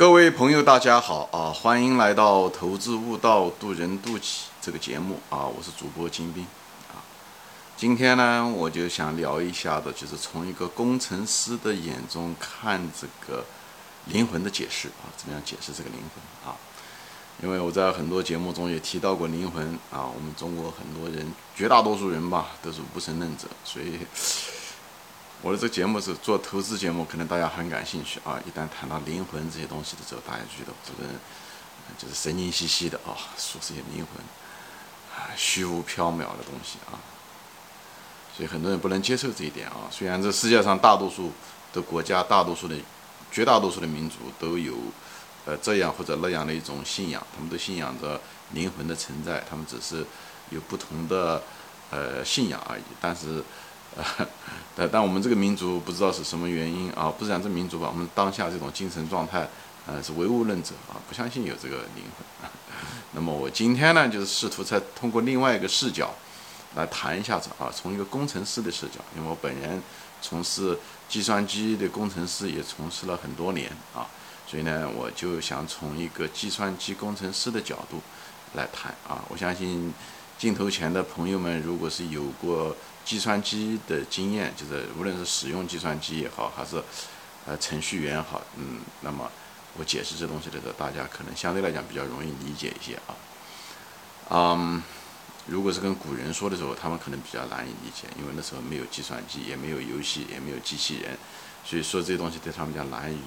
各位朋友，大家好啊！欢迎来到《投资悟道，渡人渡己》这个节目啊！我是主播金兵啊。今天呢，我就想聊一下的，就是从一个工程师的眼中看这个灵魂的解释啊，怎么样解释这个灵魂啊？因为我在很多节目中也提到过灵魂啊，我们中国很多人，绝大多数人吧，都是无神论者，所以。我的这个节目是做投资节目，可能大家很感兴趣啊。一旦谈到灵魂这些东西的时候，大家觉得这个人就是神经兮兮的啊，说这些灵魂啊，虚无缥缈的东西啊。所以很多人不能接受这一点啊。虽然这世界上大多数的国家、大多数的、绝大多数的民族都有呃这样或者那样的一种信仰，他们都信仰着灵魂的存在，他们只是有不同的呃信仰而已。但是。啊，但但我们这个民族不知道是什么原因啊，不是讲这民族吧，我们当下这种精神状态，呃，是唯物论者啊，不相信有这个灵魂。那么我今天呢，就是试图再通过另外一个视角来谈一下子啊，从一个工程师的视角，因为我本人从事计算机的工程师也从事了很多年啊，所以呢，我就想从一个计算机工程师的角度来谈啊，我相信镜头前的朋友们，如果是有过。计算机的经验，就是无论是使用计算机也好，还是呃程序员也好，嗯，那么我解释这东西的时候，大家可能相对来讲比较容易理解一些啊。嗯，如果是跟古人说的时候，他们可能比较难以理解，因为那时候没有计算机，也没有游戏，也没有机器人，所以说这些东西对他们讲难以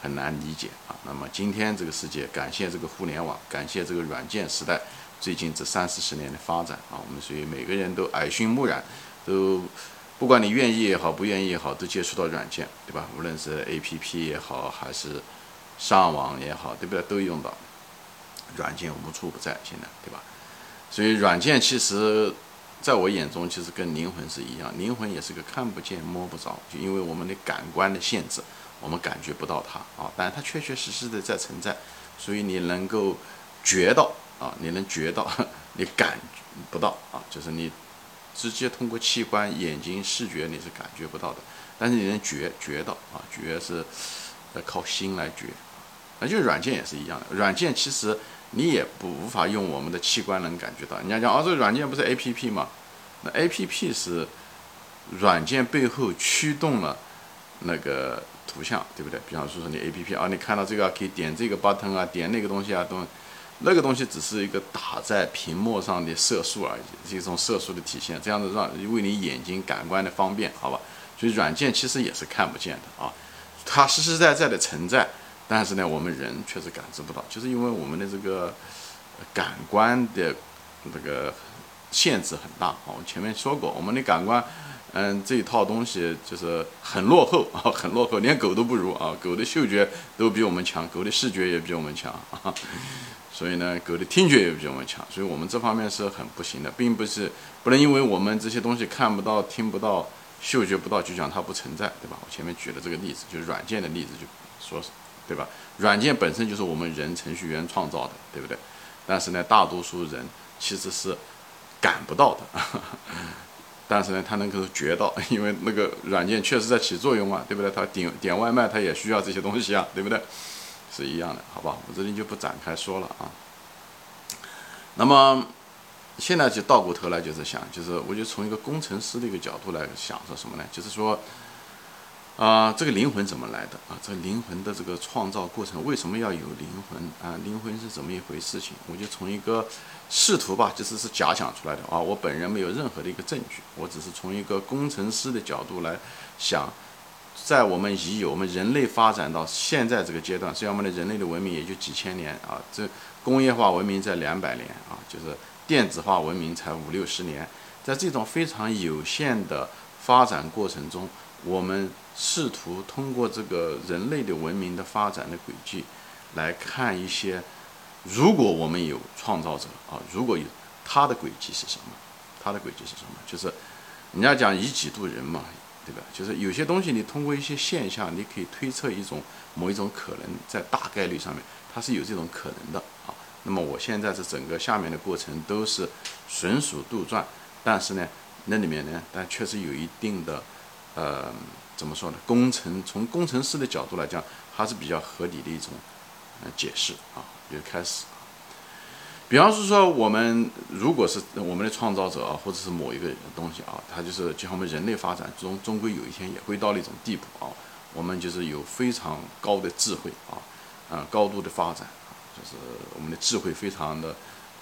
很难理解啊。那么今天这个世界，感谢这个互联网，感谢这个软件时代，最近这三四十年的发展啊，我们所以每个人都耳熏目染。都，不管你愿意也好，不愿意也好，都接触到软件，对吧？无论是 A P P 也好，还是上网也好，对不对？都用到软件无处不在，现在，对吧？所以软件其实在我眼中，其实跟灵魂是一样，灵魂也是个看不见摸不着，就因为我们的感官的限制，我们感觉不到它啊，但它确确实实的在存在，所以你能够觉到啊，你能觉到，你感不到啊，就是你。直接通过器官、眼睛、视觉你是感觉不到的，但是你能觉觉到啊，觉是呃靠心来觉，那就软件也是一样的。软件其实你也不无法用我们的器官能感觉到。人家讲啊，这个软件不是 A P P 吗？那 A P P 是软件背后驱动了那个图像，对不对？比方说说你 A P P 啊，你看到这个可以点这个 button 啊，点那个东西啊，都。那个东西只是一个打在屏幕上的色素而已，是一种色素的体现，这样子让为你眼睛感官的方便，好吧？所以软件其实也是看不见的啊，它实实在在的存在，但是呢，我们人确实感知不到，就是因为我们的这个感官的这个限制很大啊。我前面说过，我们的感官，嗯，这一套东西就是很落后啊，很落后，连狗都不如啊，狗的嗅觉都比我们强，狗的视觉也比我们强啊。所以呢，狗的听觉也比我们强，所以我们这方面是很不行的，并不是不能因为我们这些东西看不到、听不到、嗅觉不到，就讲它不存在，对吧？我前面举的这个例子，就是软件的例子，就说是，对吧？软件本身就是我们人程序员创造的，对不对？但是呢，大多数人其实是感不到的，但是呢，他能够觉到，因为那个软件确实在起作用啊，对不对？他点点外卖，他也需要这些东西啊，对不对？是一样的，好吧，我这里就不展开说了啊。那么现在就倒过头来，就是想，就是我就从一个工程师的一个角度来想说什么呢？就是说，啊，这个灵魂怎么来的啊？这个灵魂的这个创造过程为什么要有灵魂啊？灵魂是怎么一回事情？我就从一个试图吧，就是是假想出来的啊。我本人没有任何的一个证据，我只是从一个工程师的角度来想。在我们已有我们人类发展到现在这个阶段，虽然我们的人类的文明也就几千年啊，这工业化文明在两百年啊，就是电子化文明才五六十年，在这种非常有限的发展过程中，我们试图通过这个人类的文明的发展的轨迹，来看一些，如果我们有创造者啊，如果有他的轨迹是什么？他的轨迹是什么？就是人家讲以己度人嘛。对吧？就是有些东西，你通过一些现象，你可以推测一种某一种可能，在大概率上面，它是有这种可能的啊。那么我现在这整个下面的过程都是纯属杜撰，但是呢，那里面呢，但确实有一定的，呃，怎么说呢？工程从工程师的角度来讲，还是比较合理的一种呃解释啊，就开始。比方是说，我们如果是我们的创造者啊，或者是某一个东西啊，它就是就像我们人类发展终终归有一天也会到那种地步啊，我们就是有非常高的智慧啊，啊，高度的发展，就是我们的智慧非常的，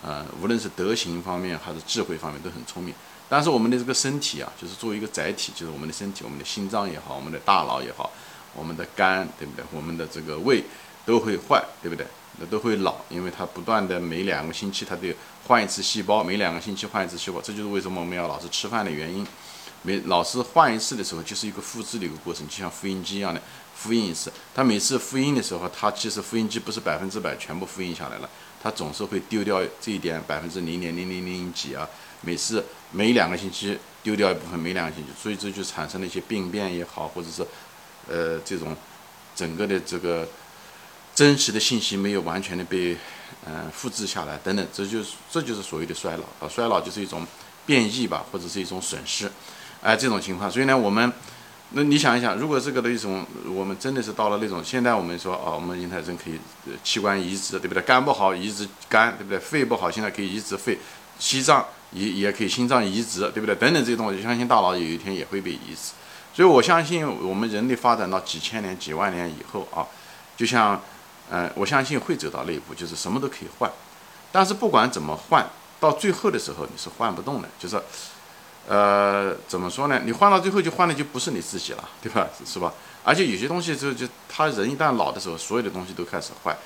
呃，无论是德行方面还是智慧方面都很聪明。但是我们的这个身体啊，就是作为一个载体，就是我们的身体，我们的心脏也好，我们的大脑也好，我们的肝，对不对？我们的这个胃都会坏，对不对？那都会老，因为它不断的每两个星期它得换一次细胞，每两个星期换一次细胞，这就是为什么我们要老是吃饭的原因。每老是换一次的时候，就是一个复制的一个过程，就像复印机一样的复印一次。它每次复印的时候，它其实复印机不是百分之百全部复印下来了，它总是会丢掉这一点百分之零点零零零几啊。每次每两个星期丢掉一部分，每两个星期，所以这就产生了一些病变也好，或者是呃这种整个的这个。真实的信息没有完全的被，嗯，复制下来等等，这就是这就是所谓的衰老啊，衰老就是一种变异吧，或者是一种损失，哎，这种情况，所以呢，我们，那你想一想，如果这个的一种，我们真的是到了那种，现在我们说哦，我们婴台症可以器官移植，对不对？肝不好移植肝，对不对？肺不好现在可以移植肺，心脏也也可以心脏移植，对不对？等等这些东西，相信大脑有一天也会被移植，所以我相信我们人类发展到几千年、几万年以后啊，就像。嗯，我相信会走到那一步，就是什么都可以换。但是不管怎么换，到最后的时候你是换不动的。就是，呃，怎么说呢？你换到最后就换的就不是你自己了，对吧？是吧？而且有些东西就就他人一旦老的时候，所有的东西都开始坏。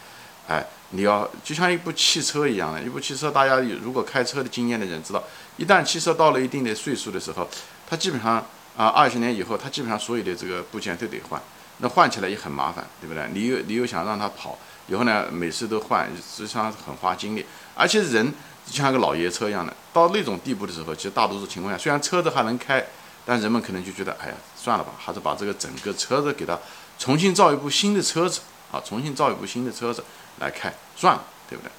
哎，你要就像一部汽车一样的，一部汽车，大家如果开车的经验的人知道，一旦汽车到了一定的岁数的时候，它基本上啊，二十年以后，它基本上所有的这个部件都得换。那换起来也很麻烦，对不对？你又你又想让它跑，以后呢，每次都换，实际上很花精力。而且人就像个老爷车一样的，到那种地步的时候，其实大多数情况下，虽然车子还能开，但人们可能就觉得，哎呀，算了吧，还是把这个整个车子给它重新造一部新的车子啊，重新造一部新的车子来开，算了，对不对？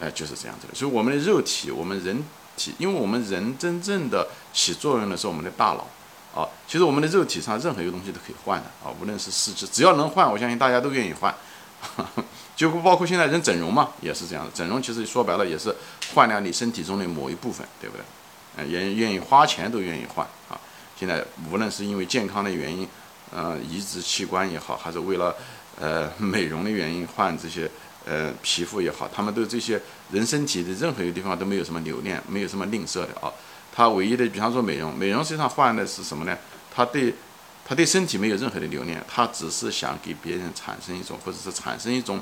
哎，就是这样子的。所以我们的肉体，我们人体，因为我们人真正的起作用的是我们的大脑。啊，其实我们的肉体上任何一个东西都可以换的啊，无论是四肢，只要能换，我相信大家都愿意换，就不包括现在人整容嘛，也是这样的。整容其实说白了也是换掉你身体中的某一部分，对不对？呃，愿愿意花钱都愿意换啊。现在无论是因为健康的原因，呃，移植器官也好，还是为了呃美容的原因换这些呃皮肤也好，他们对这些人身体的任何一个地方都没有什么留恋，没有什么吝啬的啊。他唯一的，比方说美容，美容实际上换的是什么呢？他对，他对身体没有任何的留恋，他只是想给别人产生一种，或者是产生一种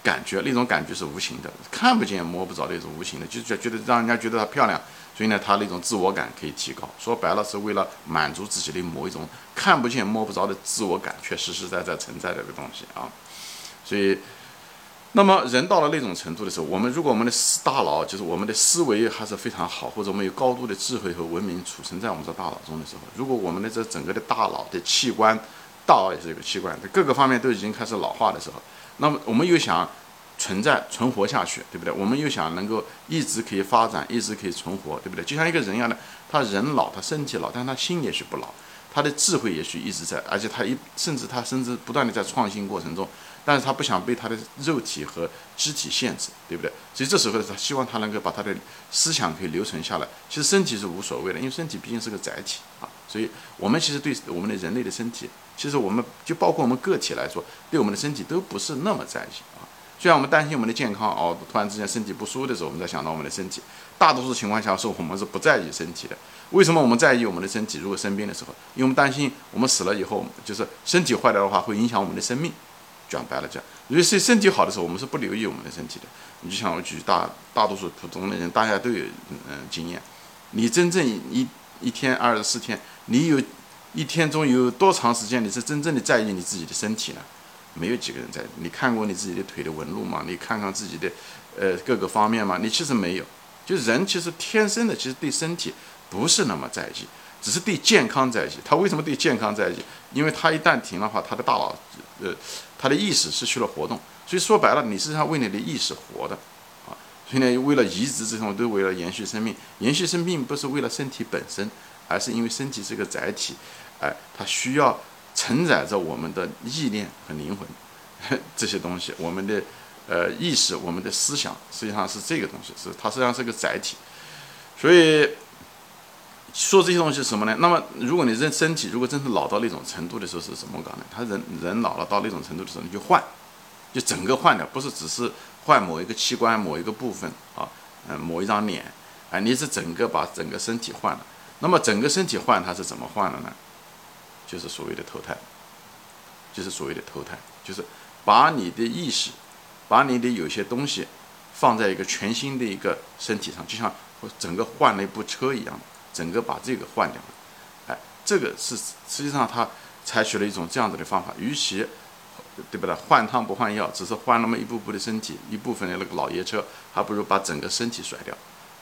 感觉，那种感觉是无形的，看不见摸不着那种无形的，就觉觉得让人家觉得她漂亮，所以呢，他那种自我感可以提高。说白了，是为了满足自己的某一种看不见摸不着的自我感，却实实在在存在的个东西啊，所以。那么人到了那种程度的时候，我们如果我们的大脑就是我们的思维还是非常好，或者我们有高度的智慧和文明储存在我们的大脑中的时候，如果我们的这整个的大脑的器官，大脑也是一个器官，各个方面都已经开始老化的时候，那么我们又想存在存活下去，对不对？我们又想能够一直可以发展，一直可以存活，对不对？就像一个人一样的，他人老，他身体老，但他心也许不老，他的智慧也许一直在，而且他一甚至他甚至不断的在创新过程中。但是他不想被他的肉体和肢体限制，对不对？所以这时候他希望他能够把他的思想可以留存下来。其实身体是无所谓的，因为身体毕竟是个载体啊。所以我们其实对我们的人类的身体，其实我们就包括我们个体来说，对我们的身体都不是那么在意啊。虽然我们担心我们的健康哦，突然之间身体不舒服的时候，我们在想到我们的身体。大多数情况下是我们是不在意身体的。为什么我们在意我们的身体？如果生病的时候，因为我们担心我们死了以后，就是身体坏掉的话，会影响我们的生命。讲白了讲，如果是身体好的时候，我们是不留意我们的身体的。你就像我举大大多数普通的人，大家都有嗯经验。你真正一一天二十四天，你有一天中有多长时间你是真正的在意你自己的身体呢？没有几个人在意。你看过你自己的腿的纹路吗？你看看自己的呃各个方面吗？你其实没有。就人其实天生的其实对身体不是那么在意，只是对健康在意。他为什么对健康在意？因为他一旦停的话，他的大脑呃。他的意识失去了活动，所以说白了，你实际上为你的意识活的，啊，所以呢，为了移植这种，都为了延续生命。延续生命不是为了身体本身，而是因为身体是个载体，哎，它需要承载着我们的意念和灵魂 这些东西，我们的呃意识、我们的思想，实际上是这个东西，是它实际上是个载体。所以说这些东西是什么呢？那么如果你人身体如果真是老到那种程度的时候，是怎么搞呢？他人人老了到那种程度的时候，你就换，就整个换掉，不是只是换某一个器官、某一个部分啊，嗯，某一张脸，哎，你是整个把整个身体换了。那么整个身体换，它是怎么换的呢？就是所谓的投胎，就是所谓的投胎，就是把你的意识，把你的有些东西放在一个全新的一个身体上，就像整个换了一部车一样，整个把这个换掉了。哎，这个是实际上他采取了一种这样子的方法，与其对不对？换汤不换药，只是换那么一步步的身体，一部分的那个老爷车，还不如把整个身体甩掉，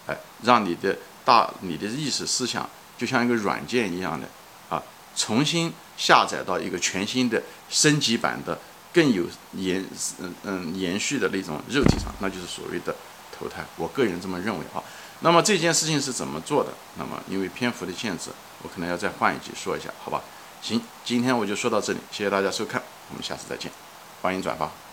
哎，让你的大你的意识思想就像一个软件一样的啊。重新下载到一个全新的升级版的、更有延嗯嗯延续的那种肉体上，那就是所谓的投胎。我个人这么认为啊。那么这件事情是怎么做的？那么因为篇幅的限制，我可能要再换一集说一下，好吧？行，今天我就说到这里，谢谢大家收看，我们下次再见，欢迎转发。